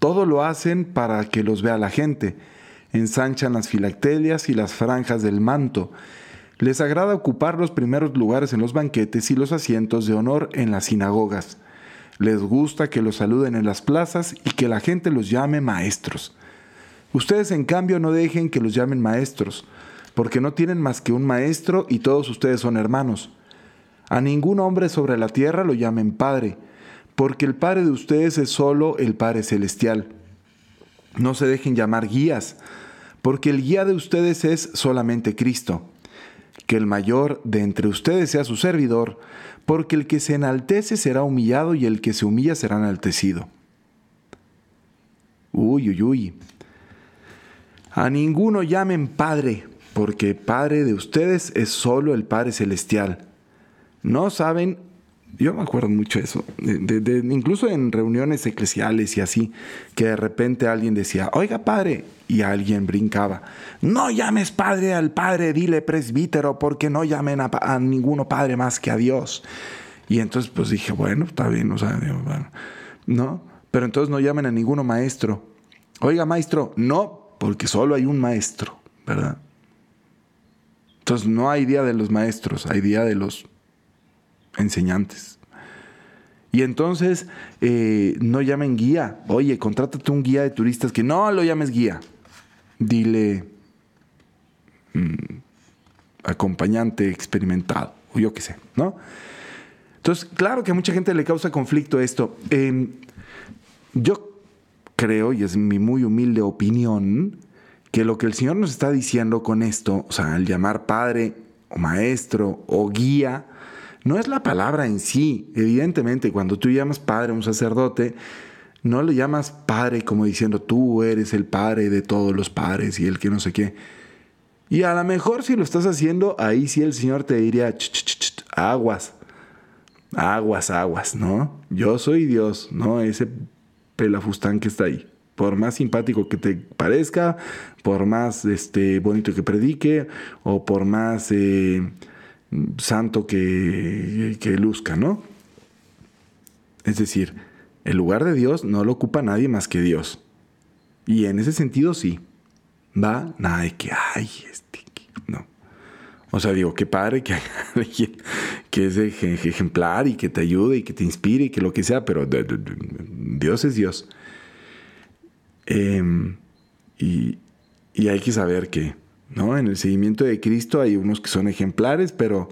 todo lo hacen para que los vea la gente. Ensanchan las filactelias y las franjas del manto. Les agrada ocupar los primeros lugares en los banquetes y los asientos de honor en las sinagogas. Les gusta que los saluden en las plazas y que la gente los llame maestros. Ustedes en cambio no dejen que los llamen maestros, porque no tienen más que un maestro y todos ustedes son hermanos. A ningún hombre sobre la tierra lo llamen padre, porque el Padre de ustedes es solo el Padre Celestial. No se dejen llamar guías, porque el guía de ustedes es solamente Cristo. Que el mayor de entre ustedes sea su servidor, porque el que se enaltece será humillado y el que se humilla será enaltecido. Uy, uy, uy. A ninguno llamen Padre, porque Padre de ustedes es solo el Padre Celestial. No saben yo me acuerdo mucho de eso, de, incluso en reuniones eclesiales y así, que de repente alguien decía, oiga padre, y alguien brincaba, no llames padre al padre, dile presbítero, porque no llamen a, ninguno padre más que a Dios. Y entonces pues dije, bueno, está bien, o sea, bueno, no, pero entonces no llamen a ninguno maestro. Oiga maestro, no, porque solo hay un maestro, ¿verdad? Entonces no hay día de los maestros, hay día de los enseñantes. Y entonces eh, no llamen guía. Oye, contrátate un guía de turistas que no lo llames guía. Dile mm, acompañante experimentado, o yo qué sé, ¿no? Entonces, claro que a mucha gente le causa conflicto esto. Em, yo creo, y es mi muy humilde opinión, que lo que el Señor nos está diciendo con esto, o sea, al llamar padre o maestro o guía, no es la palabra en sí. Evidentemente, cuando tú llamas padre a un sacerdote, no le llamas padre como diciendo tú eres el padre de todos los padres y el que no sé qué. Y a lo mejor si lo estás haciendo, ahí sí el Señor te diría, aguas, aguas, aguas, ¿no? Yo soy Dios, ¿no? Ese pelafustán que está ahí. Por más simpático que te parezca, por más este, bonito que predique, o por más eh, santo que, que luzca, ¿no? Es decir, el lugar de Dios no lo ocupa nadie más que Dios. Y en ese sentido sí. Va, nada de que, ay, este, no. O sea, digo, qué padre que que es ejemplar y que te ayude y que te inspire y que lo que sea, pero Dios es Dios. Em, y hay que saber que ¿no? En el seguimiento de Cristo hay unos que son ejemplares, pero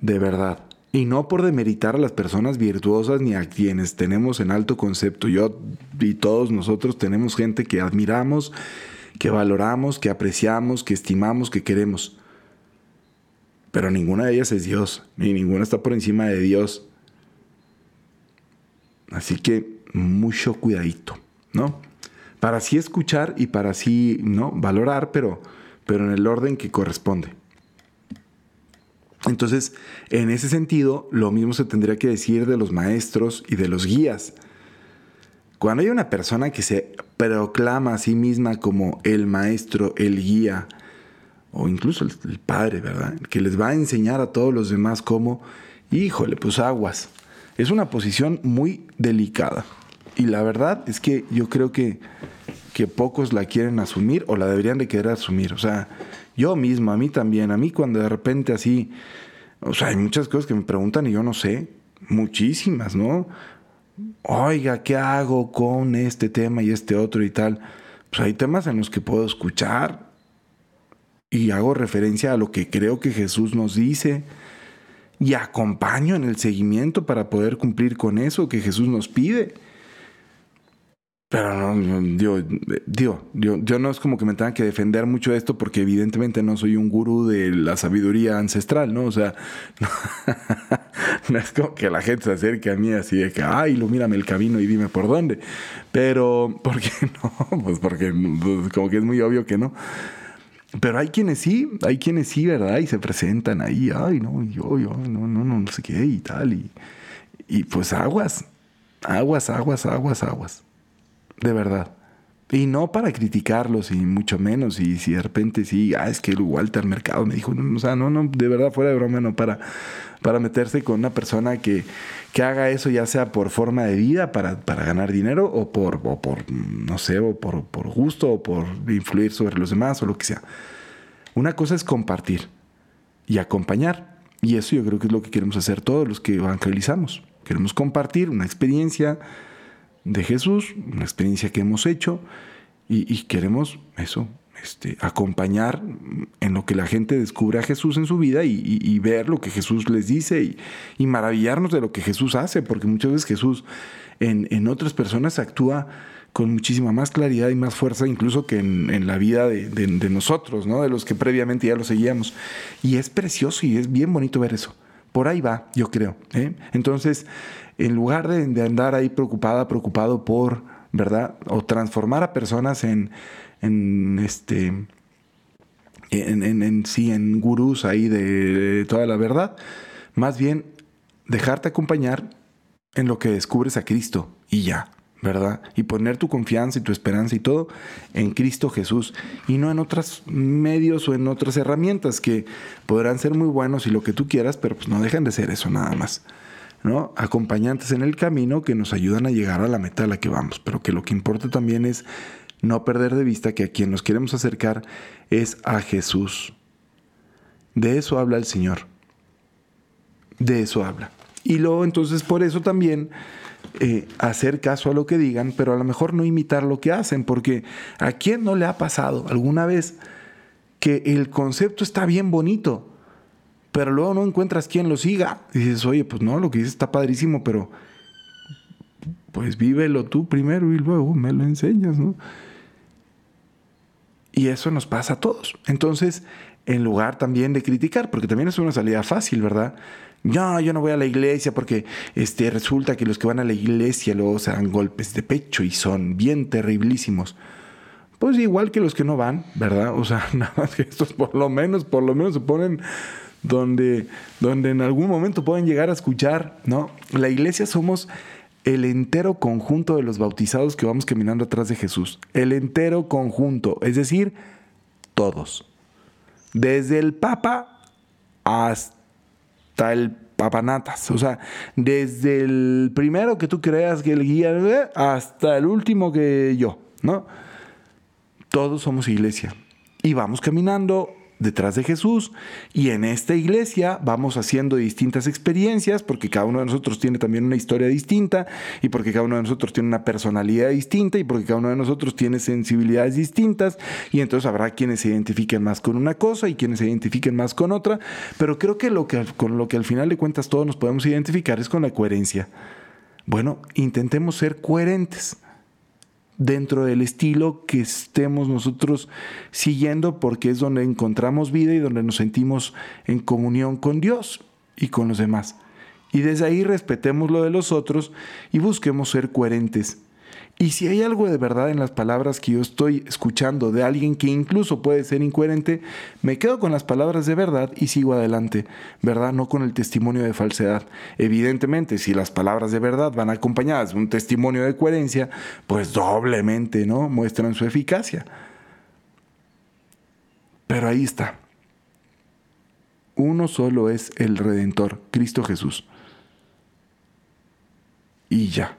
de verdad. Y no por demeritar a las personas virtuosas ni a quienes tenemos en alto concepto. Yo y todos nosotros tenemos gente que admiramos, que valoramos, que apreciamos, que estimamos, que queremos. Pero ninguna de ellas es Dios, ni ninguna está por encima de Dios. Así que mucho cuidadito, ¿no? Para así escuchar y para así, ¿no? Valorar, pero pero en el orden que corresponde. Entonces, en ese sentido, lo mismo se tendría que decir de los maestros y de los guías. Cuando hay una persona que se proclama a sí misma como el maestro, el guía, o incluso el, padre, ¿verdad? Que les va a enseñar a todos los demás cómo, híjole, pues aguas. Es una posición muy delicada. Y la verdad es que yo creo que que pocos la quieren asumir o la deberían de querer asumir. O sea, yo mismo, a mí también, a mí cuando de repente así, o sea, hay muchas cosas que me preguntan y yo no sé, muchísimas, ¿no? Oiga, ¿qué hago con este tema y este otro y tal? Pues hay temas en los que puedo escuchar y hago referencia a lo que creo que Jesús nos dice y acompaño en el seguimiento para poder cumplir con eso que Jesús nos pide. Pero no, digo, digo yo, yo, no es como que me tenga que defender mucho de esto porque evidentemente no soy un gurú de la sabiduría ancestral, ¿no? O sea, no, es como que la gente se acerque a mí así de que, ay, ilumíname el camino y dime por dónde. Pero, ¿por qué no? Pues porque pues, como que es muy obvio que no. Pero hay quienes sí, hay quienes sí, ¿verdad? Y se presentan ahí, ay, no, yo, yo, no, no, no, no sé qué y tal. Y, y pues aguas, aguas, aguas, aguas, aguas de verdad. Y no para criticarlos, y mucho menos. Y si de repente sí, ah, es que el Walter Mercado me dijo, no, o sea, no, no, de verdad, fuera de broma, no, para, para meterse con una persona que, que haga eso, ya sea por forma de vida, para, para ganar dinero, o por, o por, no sé, o por, por gusto, o por influir sobre los demás, o lo que sea. Una cosa es compartir y acompañar. Y eso yo creo que es lo que queremos hacer todos los que evangelizamos. Queremos compartir una experiencia de Jesús, una experiencia que hemos hecho y, queremos eso, este, acompañar en lo que la gente descubre a Jesús en su vida y, ver lo que Jesús les dice y, maravillarnos de lo que Jesús hace, porque muchas veces Jesús en, otras personas actúa con muchísima más claridad y más fuerza incluso que en, la vida de, nosotros, ¿no? de los que previamente ya lo seguíamos. Y es precioso y es bien bonito ver eso. Por ahí va, yo creo. ¿eh? Entonces, en lugar de, andar ahí preocupada, preocupado por, ¿verdad? O transformar a personas en, en este, en, sí, en gurús ahí de, toda la verdad, más bien dejarte acompañar en lo que descubres a Cristo y ya, Y poner tu confianza y tu esperanza y todo en Cristo Jesús y no en otros medios o en otras herramientas que podrán ser muy buenos y lo que tú quieras, pero pues no dejan de ser eso nada más. ¿no? acompañantes en el camino que nos ayudan a llegar a la meta a la que vamos, pero que lo que importa también es no perder de vista que a quien nos queremos acercar es a Jesús. De eso habla el Señor. De eso habla. Y luego entonces por eso también eh, hacer caso a lo que digan, pero a lo mejor no imitar lo que hacen, porque a quién no le ha pasado alguna vez que el concepto está bien bonito, pero luego no encuentras quien lo siga. Y dices, oye, pues no, lo que dices está padrísimo, pero pues vívelo tú primero y luego me lo enseñas, ¿no? Y eso nos pasa a todos. Entonces, en lugar también de criticar, porque también es una salida fácil, ¿verdad? No, yo no voy a la iglesia porque este, resulta que los que van a la iglesia luego se dan golpes de pecho y son bien terriblísimos. Pues igual que los que no van, ¿verdad? O sea, nada más que estos por lo menos, por lo menos se ponen donde, donde en algún momento pueden llegar a escuchar, ¿no? La iglesia somos el entero conjunto de los bautizados que vamos caminando atrás de Jesús. El entero conjunto, es decir, todos. Desde el Papa hasta el papanatas. O sea, desde el primero que tú creas que el guía hasta el último que yo, ¿no? Todos somos iglesia. Y vamos caminando detrás de Jesús. Y en esta iglesia vamos haciendo distintas experiencias porque cada uno de nosotros tiene también una historia distinta y porque cada uno de nosotros tiene una personalidad distinta y porque cada uno de nosotros tiene sensibilidades distintas. Y entonces habrá quienes se identifiquen más con una cosa y quienes se identifiquen más con otra, pero creo que, lo que con lo que al final de cuentas todos nos podemos identificar es con la coherencia. Bueno, intentemos ser coherentes dentro del estilo que estemos nosotros siguiendo porque es donde encontramos vida y donde nos sentimos en comunión con Dios y con los demás. Y desde ahí respetemos lo de los otros y busquemos ser coherentes y si hay algo de verdad en las palabras que yo estoy escuchando de alguien que incluso puede ser incoherente, me quedo con las palabras de verdad y sigo adelante, ¿verdad? No con el testimonio de falsedad. Evidentemente, si las palabras de verdad van acompañadas de un testimonio de coherencia, pues doblemente, ¿no? Muestran su eficacia. Pero ahí está. Uno solo es el Redentor, Cristo Jesús. Y ya.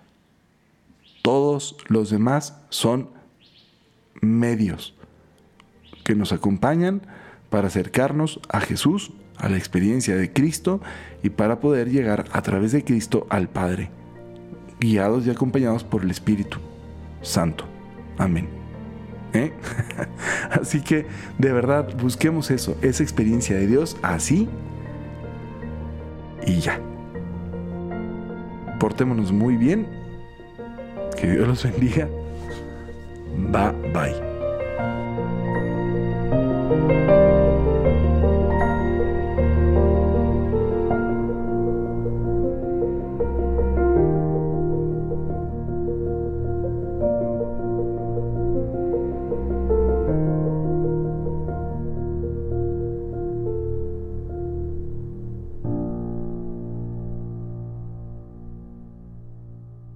Todos los demás son medios que nos acompañan para acercarnos a Jesús, a la experiencia de Cristo y para poder llegar a través de Cristo al Padre, guiados y acompañados por el Espíritu Santo. Amén. ¿Eh? Así que de verdad busquemos eso, esa experiencia de Dios así y ya. Portémonos muy bien que Dios los bendiga. Bye bye.